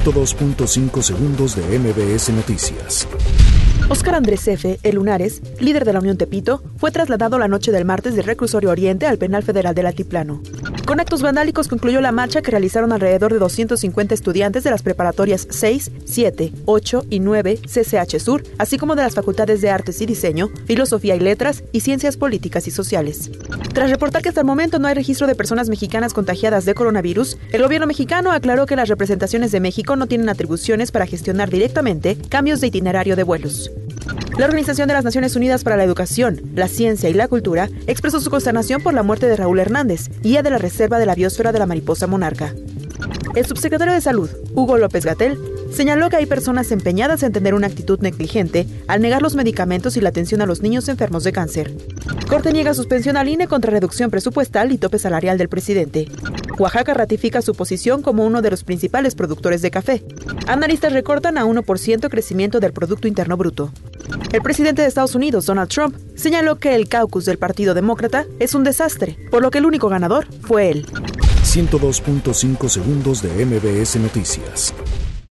102.5 segundos de MBS Noticias. Oscar Andrés F., el Lunares, líder de la Unión Tepito, fue trasladado la noche del martes del Reclusorio Oriente al Penal Federal del Altiplano. Con actos vandálicos concluyó la marcha que realizaron alrededor de 250 estudiantes de las preparatorias 6, 7, 8 y 9 CCH Sur, así como de las facultades de Artes y Diseño, Filosofía y Letras y Ciencias Políticas y Sociales. Tras reportar que hasta el momento no hay registro de personas mexicanas contagiadas de coronavirus, el gobierno mexicano aclaró que las representaciones de México no tienen atribuciones para gestionar directamente cambios de itinerario de vuelos. La Organización de las Naciones Unidas para la Educación, la Ciencia y la Cultura expresó su consternación por la muerte de Raúl Hernández, guía de la Reserva de la Biosfera de la Mariposa Monarca. El subsecretario de Salud, Hugo López Gatel, señaló que hay personas empeñadas en tener una actitud negligente al negar los medicamentos y la atención a los niños enfermos de cáncer. Corte niega suspensión al INE contra reducción presupuestal y tope salarial del presidente. Oaxaca ratifica su posición como uno de los principales productores de café. Analistas recortan a 1% crecimiento del Producto Interno Bruto. El presidente de Estados Unidos, Donald Trump, señaló que el caucus del Partido Demócrata es un desastre, por lo que el único ganador fue él. 102.5 segundos de MBS Noticias.